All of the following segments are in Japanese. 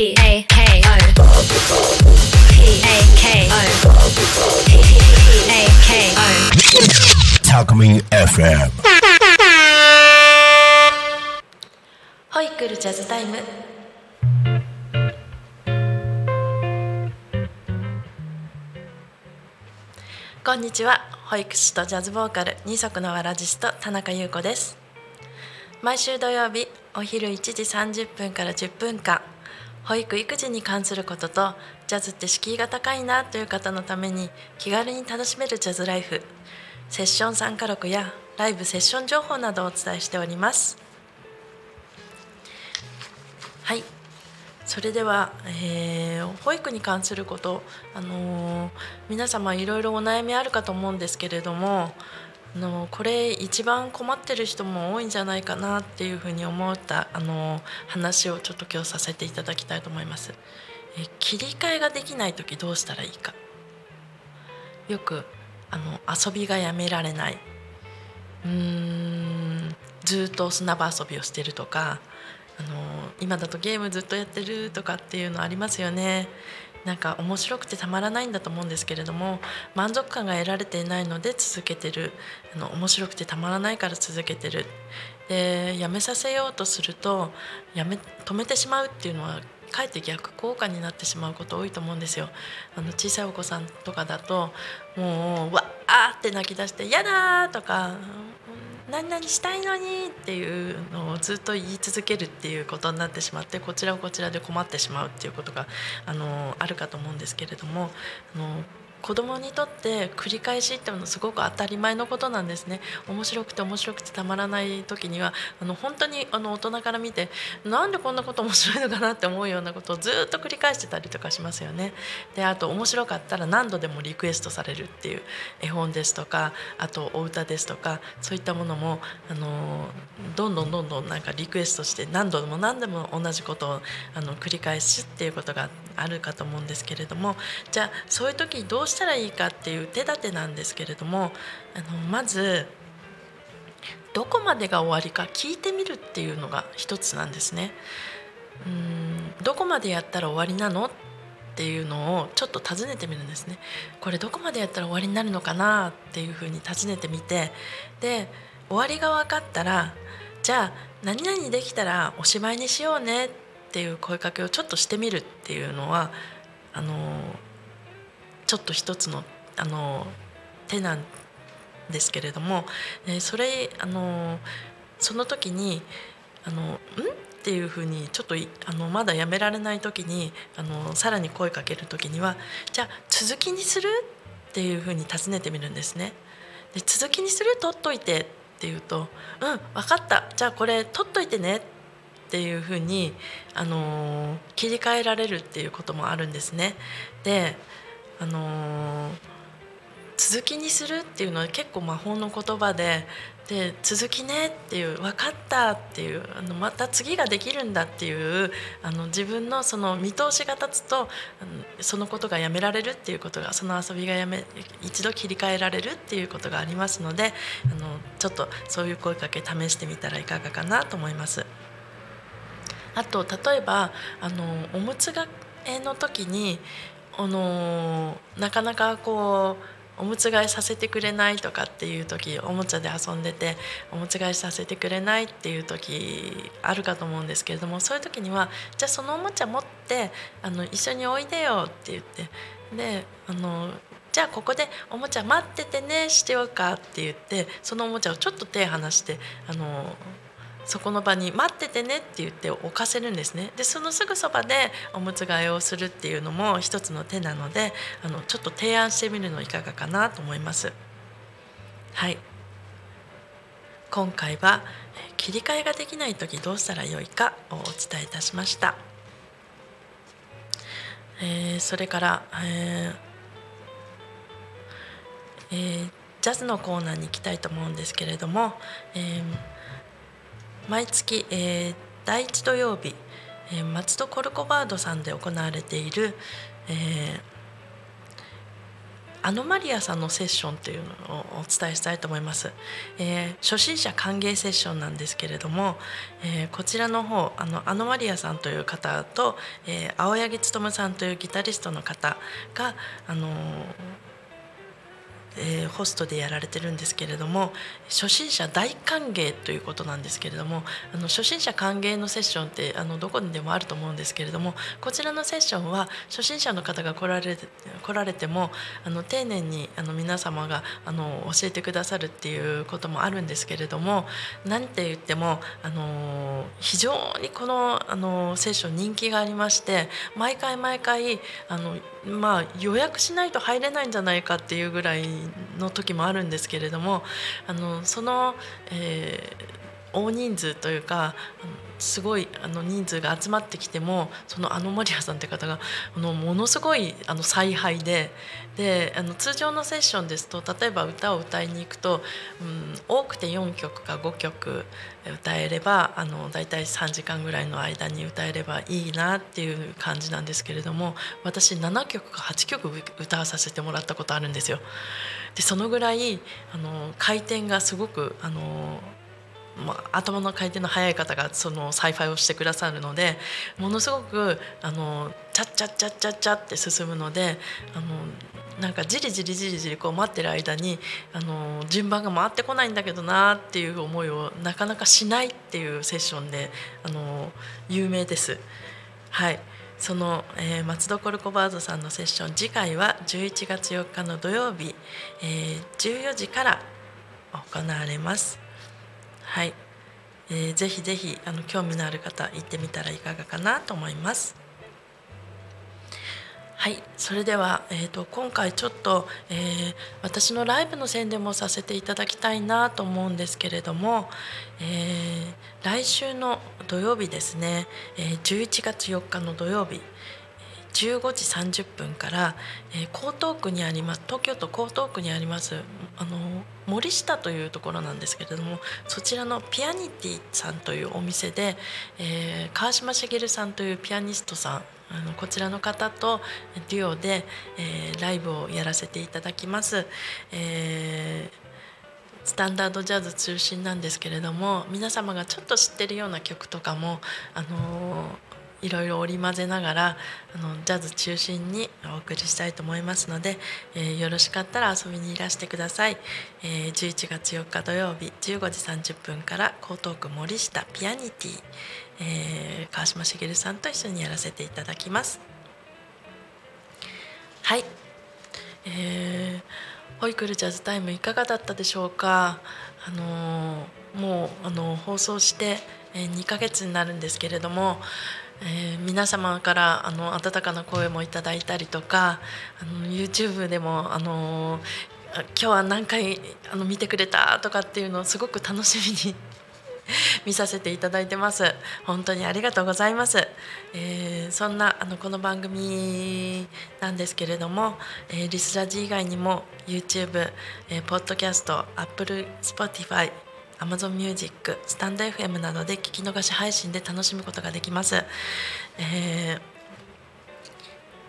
P A K O P A K O P A K O Talk FM. ホイクルジャズタイム。こんにちは。保育士とジャズボーカル二足のわらじスト田中優子です。毎週土曜日お昼1時30分から10分間保育育児に関することとジャズって敷居が高いなという方のために気軽に楽しめるジャズライフセッション参加録やライブセッション情報などをお伝えしております。はい。それでは、えー保育に関すること、あのー皆様いろいろお悩みあるかと思うんですけれども、のこれ一番困ってる人も多いんじゃないかなっていうふうに思った、あの話をちょっと今日させていただきたいと思います。え切り替えができない時どうしたらいいかよくあの遊びがやめられないうーんずっと砂場遊びをしてるとかあの今だとゲームずっとやってるとかっていうのありますよね。なんか面白くてたまらないんだと思うんですけれども満足感が得られていないので続けてるあの面白くてたまらないから続けてるでやめさせようとするとやめ止めてしまうっていうのはかえって逆効果になってしまうこと多いと思うんですよ。あの小さいお子さんとかだともうわーって泣き出して「やだ!」とか何々したいのにっていうのをずっと言い続けるっていうことになってしまってこちらをこちらで困ってしまうっていうことがあのあるかと思うんですけれどもあの子供にとって繰り返しっていうのはすごく当たり前のことなんですね面白くて面白くてたまらない時にはあの本当にあの大人から見てなんでこんなこと面白いのかなって思うようなことをずっと繰り返してたりとかしますよね。であと面白かったら何度でもリクエストされるっていう絵本ですとかあとお歌ですとかそういったものもあのどんどんどんどんなんかリクエストして何度も何度も同じことをあの繰り返すっていうことがあるかと思うんですけれどもじゃあそういう時どうしたらいいかっていう手立てなんですけれどもあのまずどこまでが終わりか聞いてみるっていうのが一つなんですね。うーんどこまでやったら終わりなのっていうのをちょっと尋ねてみるんですね。これどこまでやったら終わりになるのかなっていうふうに尋ねてみてで終わりが分かったらじゃあ何々できたらおしまいにしようねっていう声かけをちょっとしてみるっていうのはあのちょっと一つのあの手なんですけれども、えそれあのその時にあのん？っていうふうにちょっとあのまだやめられない時にあのさらに声かける時にはじゃあ続きにする？っていうふうに尋ねてみるんですね。で続きにする？取っといてって言うと「うん分かったじゃあこれ取っといてね」っていうふうに、あの切り替えられるっていうこともあるんですね。であの続きにするっていうのは結構魔法の言葉でで続きねっていう分かったっていうあのまた次ができるんだっていうあの自分のその見通しが立つとあのそのことがやめられるっていうことがその遊びがやめ一度切り替えられるっていうことがありますのであのちょっとそういう声かけ試してみたらいかがかなと思います。あと例えばあのおむつがえの時にあのなかなかこうおむつ替えさせてくれないとかっていう時おもちゃで遊んでておむつ替えさせてくれないっていう時あるかと思うんですけれどもそういう時にはじゃあそのおもちゃ持ってあの一緒においでよって言ってであのじゃあここでおもちゃ待っててねしてようかって言ってそのおもちゃをちょっと手離してあのそこの場に待っててねって言って置かせるんですね。でそのすぐそばでおむつ替えをするっていうのも一つの手なのであのちょっと提案してみるのいかがかなと思います。はい。今回は切り替えができない時どうしたらよいかをお伝えいたしました、えーそれから、えーえージャズのコーナーに行きたいと思うんですけれども、えー毎月、えー第1土曜日、えー松戸コルコバードさんで行われている、えーアノマリアさんのセッションというのをお伝えしたいと思います、えー、初心者歓迎セッションなんですけれども、えー、こちらの方あのアノマリアさんという方と、えー、青柳勉さんというギタリストの方があのえー、ホストでやられてるんですけれども初心者大歓迎ということなんですけれどもあの初心者歓迎のセッションってあのどこにでもあると思うんですけれどもこちらのセッションは初心者の方が来られ来られてもあの丁寧にあの皆様があの教えてくださるっていうこともあるんですけれども何て言ってもあの非常にこのあのセッション人気がありまして毎回毎回あのまあ、予約しないと入れないんじゃないかっていうぐらいの時もあるんですけれどもあのその、えー、大人数というかすごいあの人数が集まってきてもそのアノマリアさんって方があのものすごいあの采配でであの通常のセッションですと例えば歌を歌いに行くと、うん、多くて4曲か5曲歌えればあの大体3時間ぐらいの間に歌えればいいなっていう感じなんですけれども私7曲か8曲歌わさせてもらったことあるんですよ。でそのぐらいあの回転がすごくあのまあ、頭の回転の速い方がその采配をしてくださるのでものすごくあのチャッチャッチャッチャッチャって進むのであのなんかじりじりじりじりこう待ってる間にあの順番が回ってこないんだけどなっていう思いをなかなかしないっていうセッションであの有名です。はいその、えー、松戸コルコバードさんのセッション次回は11月4日の土曜日、えー、14時から行われます。はい、えー、ぜひぜひあの興味のある方行ってみたらいかがかなと思います。はい。それでは、えーと、今回ちょっと、えー、私のライブの宣伝もさせていただきたいなと思うんですけれども、えー、来週の土曜日ですね、えー、11月4日の土曜日。15時30分から、えー、江東区にあります東京都江東区にありますあの森下というところなんですけれどもそちらのピアニティさんというお店で、えー、川島茂さんというピアニストさんあのこちらの方とデュオで、えー、ライブをやらせていただきます。えースタンダードジャズ中心なんですけれども皆様がちょっと知ってるような曲とかも、あのいろいろ織り交ぜながらあのジャズ中心にお送りしたいと思いますので、えー、よろしかったら遊びにいらしてください、えー、11月4日土曜日15時30分から江東区森下ピアニティ、えー、川島茂さんと一緒にやらせていただきます。はい、えー、ホイクルジャズタイムいかがだったでしょうか？あのもうあの放送して2ヶ月になるんですけれどもえー、皆様からあの温かな声もいただいたりとかあの YouTube でもあの今日は何回あの見てくれたとかっていうのをすごく楽しみに 見させていただいてます。本当にありがとうございます、えー、そんなあのこの番組なんですけれども、えー、リスラジ以外にも YouTube、えー、ポッドキャスト Apple Spotify Amazon Music、スタンド FM などで聞き逃し配信で楽しむことができます。えー、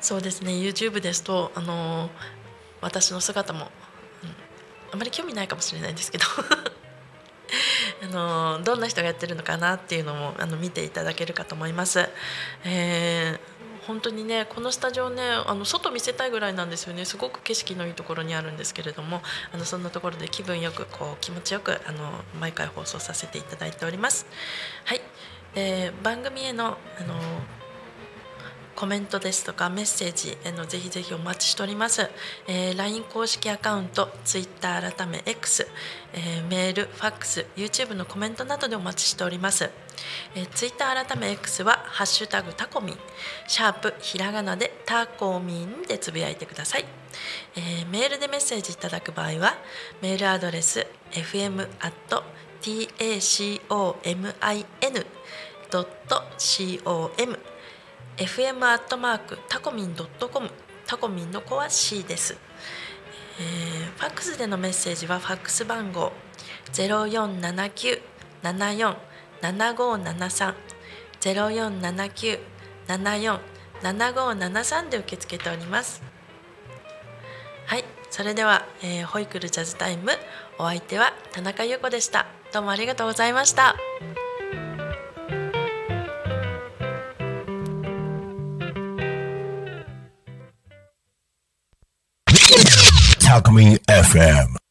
そうですね YouTube ですとあの私の姿も、うん、あまり興味ないかもしれないんですけど あのどんな人がやってるのかなっていうのもあの見ていただけるかと思います。えー本当にねこのスタジオねあの外見せたいぐらいなんですよねすごく景色のいいところにあるんですけれどもあのそんなところで気分よくこう気持ちよくあの毎回放送させていただいております。はい、えー、番組へのあのコメントですとかメッセージへのぜひぜひお待ちしております、えー、LINE 公式アカウント Twitter 改め X、えー、メールファックス YouTube のコメントなどでお待ちしております。えー、ツイッター改め X は「ハッシュタグタコミン」シャープひらがなでタコミンでつぶやいてください、えー、メールでメッセージいただく場合はメールアドレス fm tacomin.com fm アットマークタコミンドットコムタコミンの子は C です、えー、ファックスでのメッセージはファックス番号047974 7573 0479-74-7573で受け付けております。はいそれでは、えー、ホイクルジャズタイムお相手は田中優子でした。どうもありがとうございました。Alchemy FM.